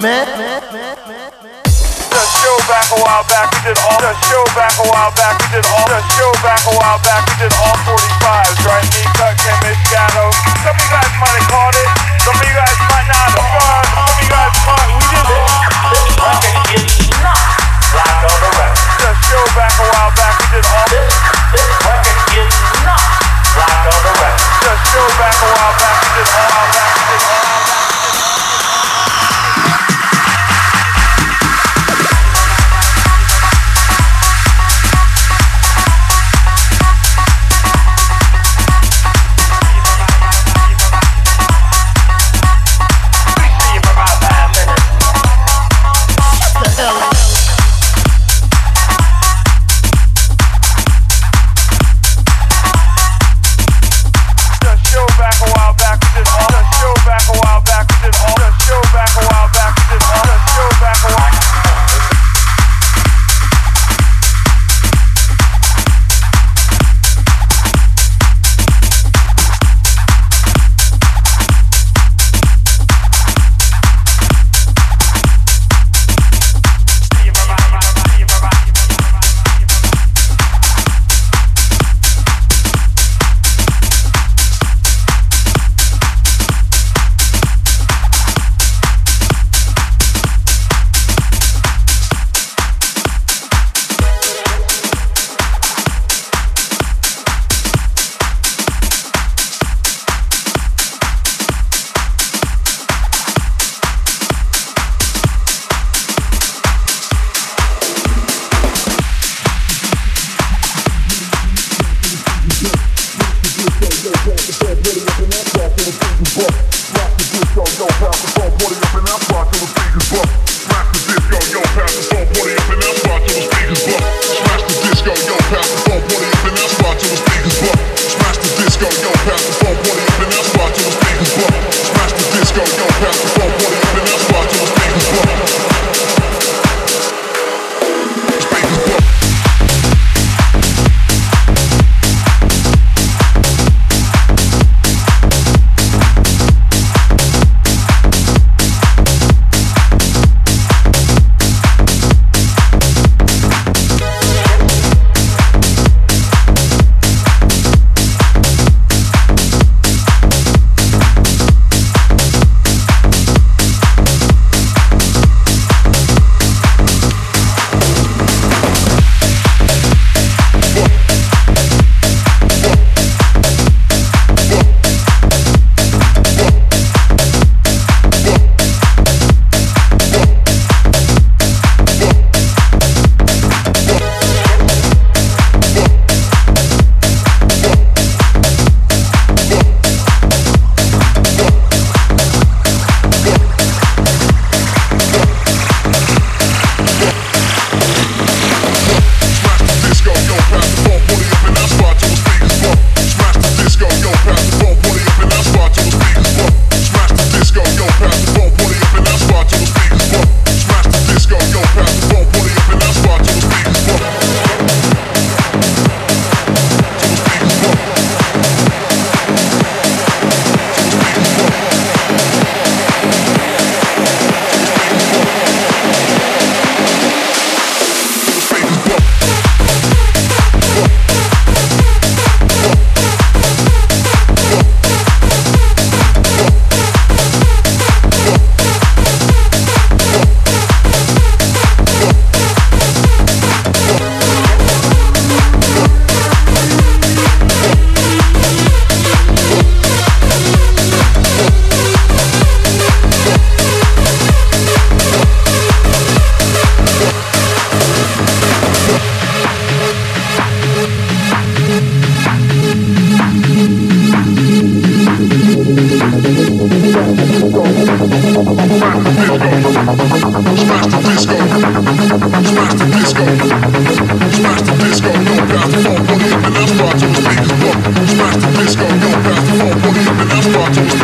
man. The show back a while back, we did all. The show back a while back, we did all. The show back a while back, we did all 45s, right? knee Cut, Kim, Shadow. Some of you guys might have caught it. Some of you guys might not have caught it. Some of you guys might. We did it. This record is not like other records. The show back a while back, we did all. This, this record is not like other records. The show back a while back, we did all.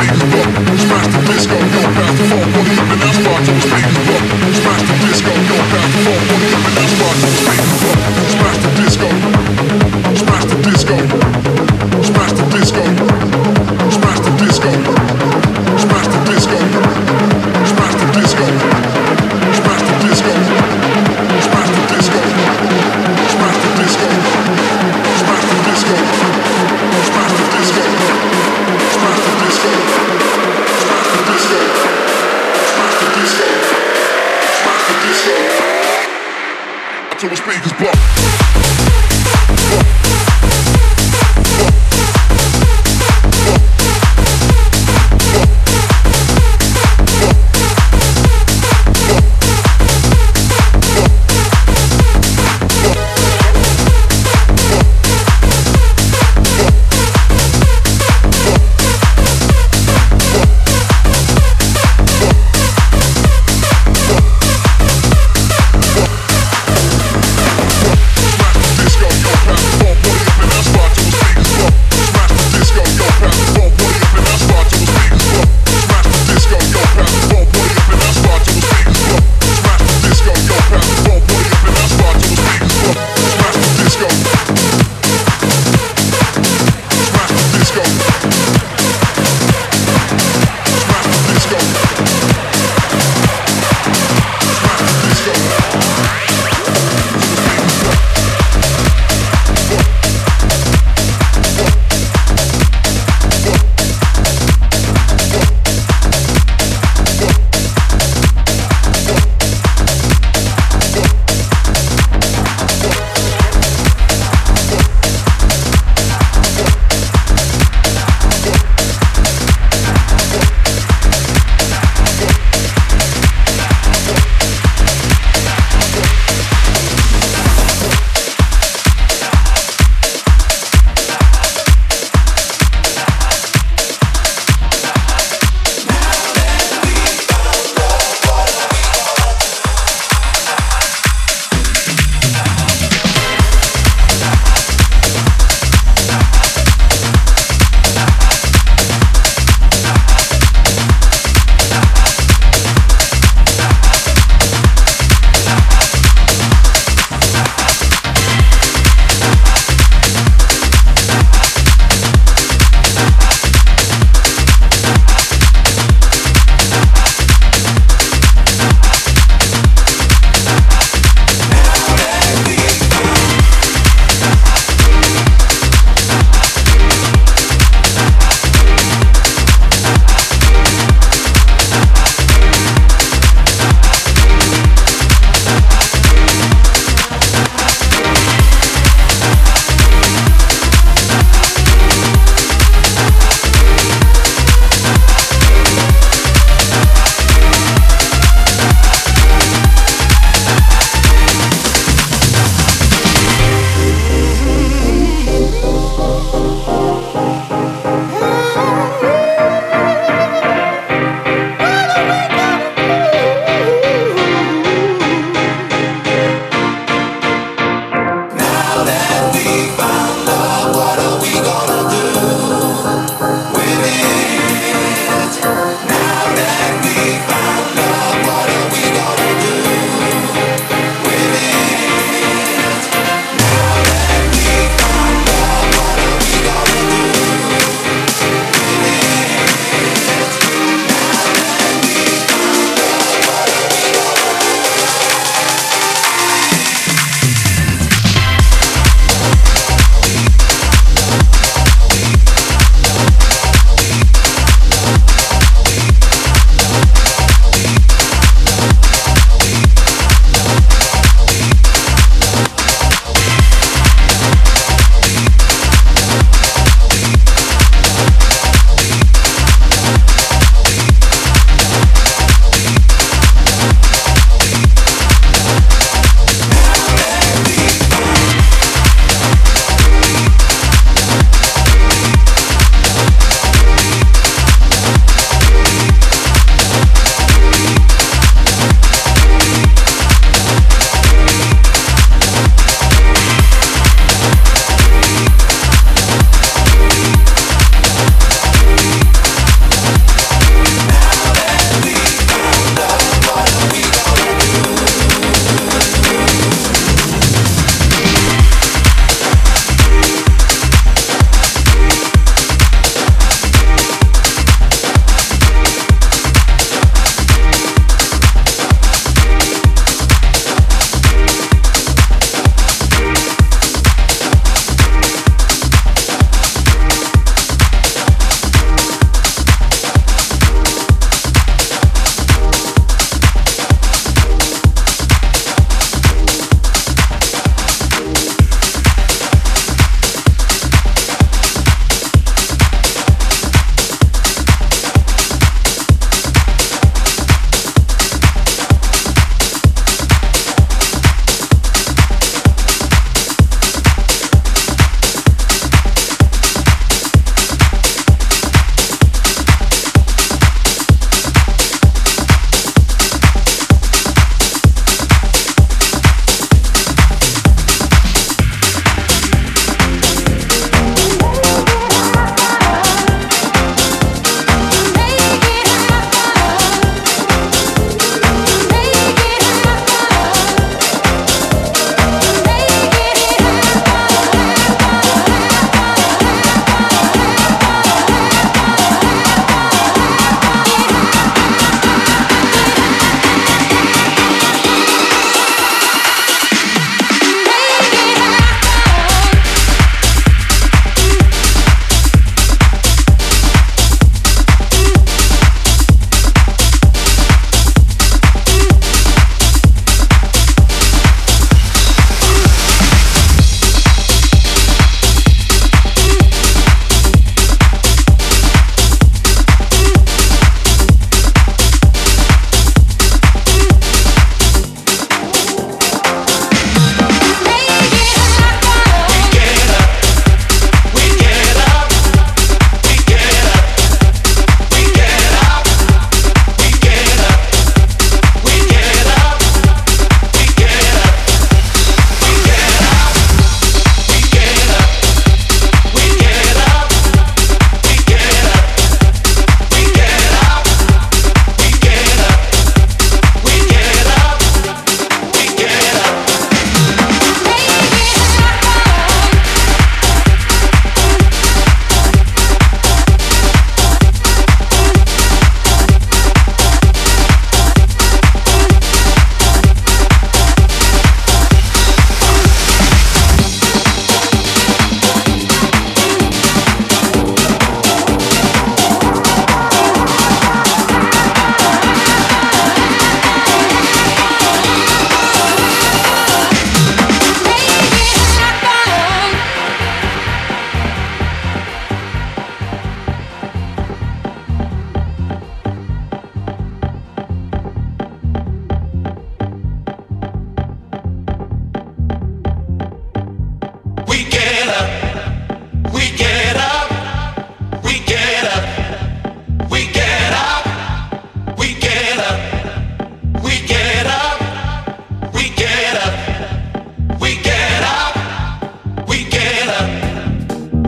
stage is up. Smash the disco, you're about to fall. Won't even ask for your stage is. Smash the disco, you're about to fall. Won't even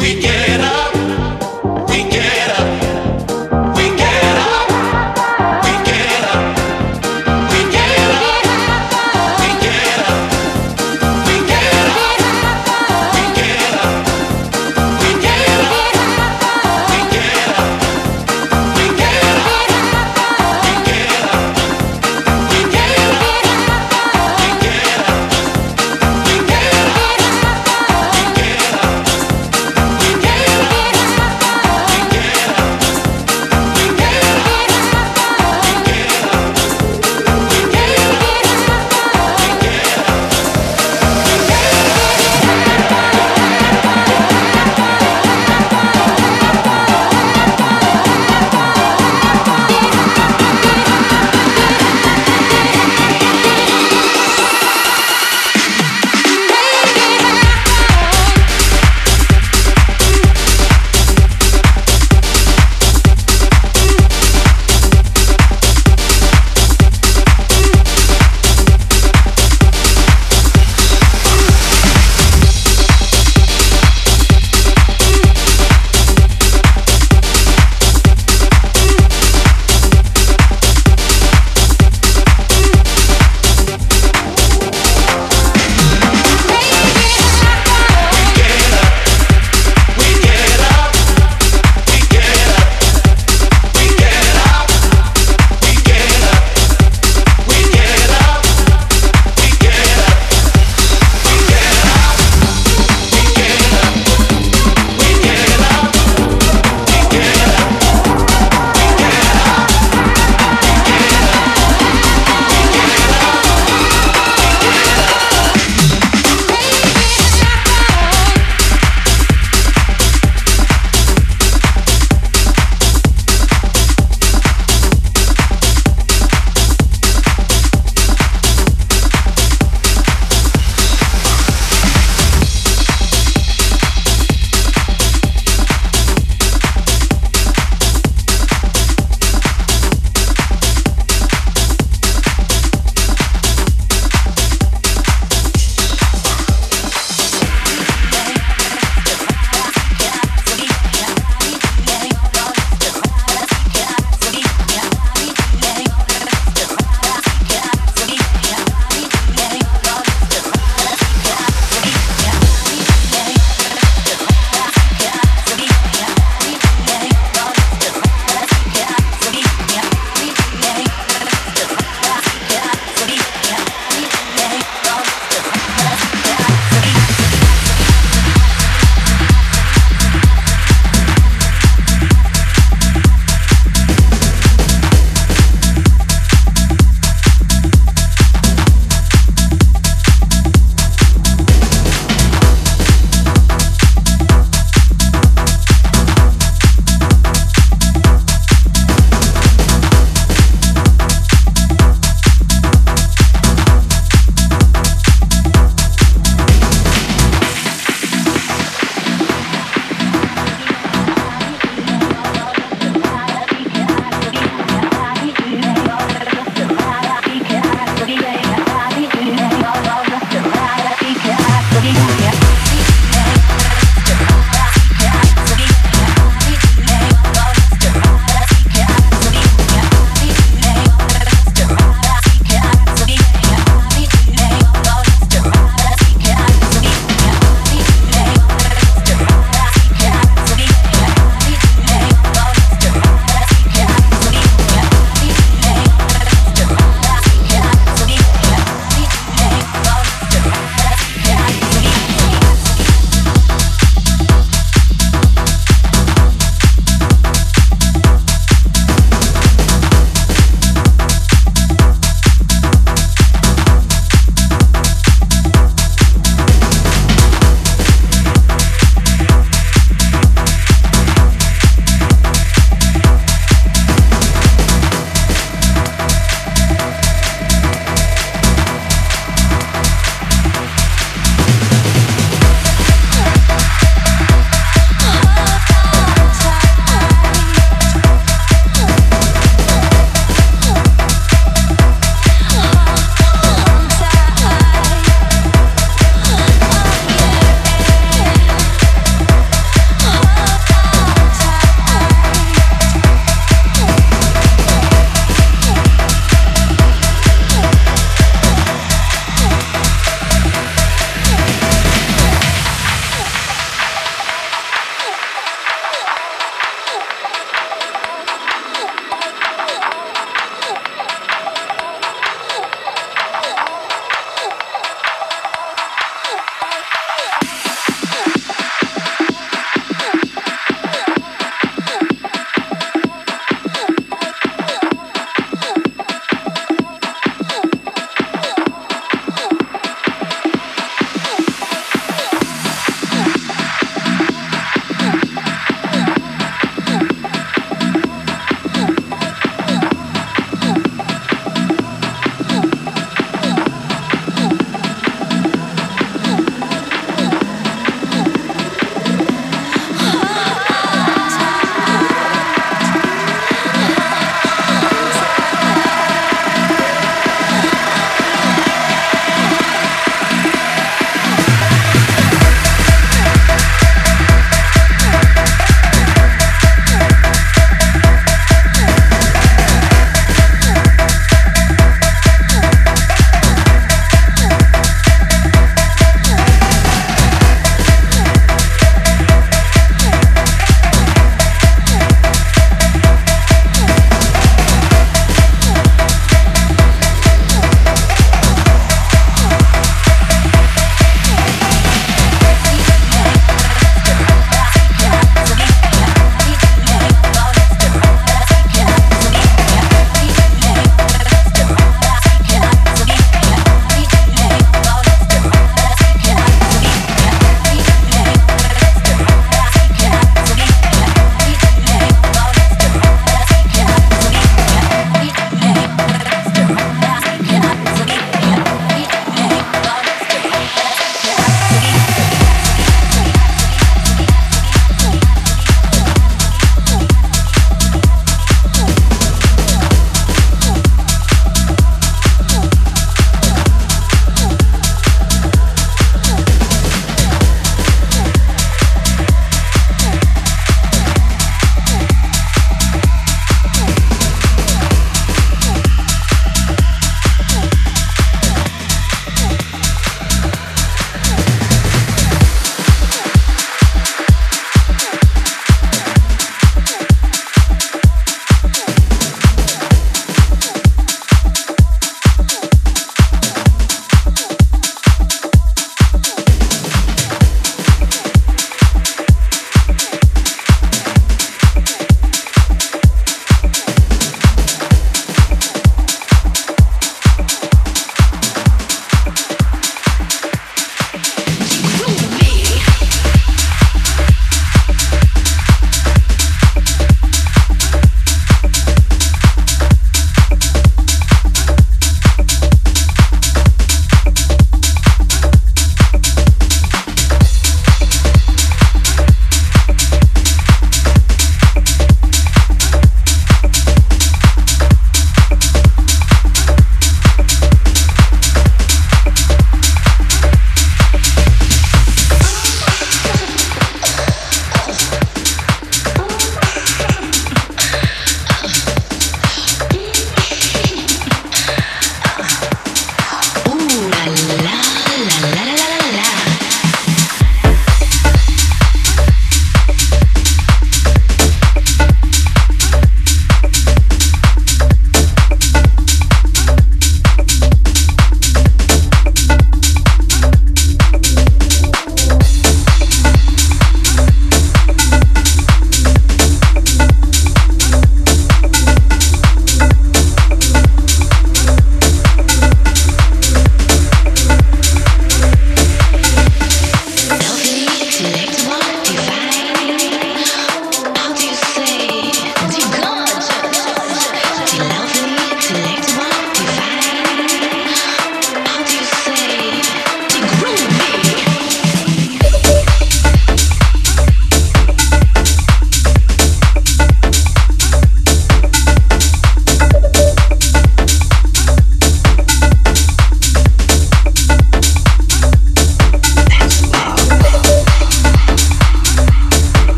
We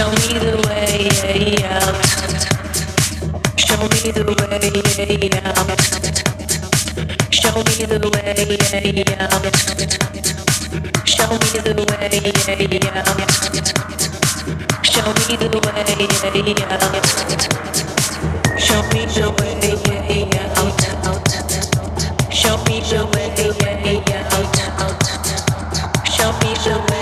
Show me the way out. Show me the way out. Show me the way out. Show me the way out. Show me the way out. Show me the way out. Show me the way out. Show me the way.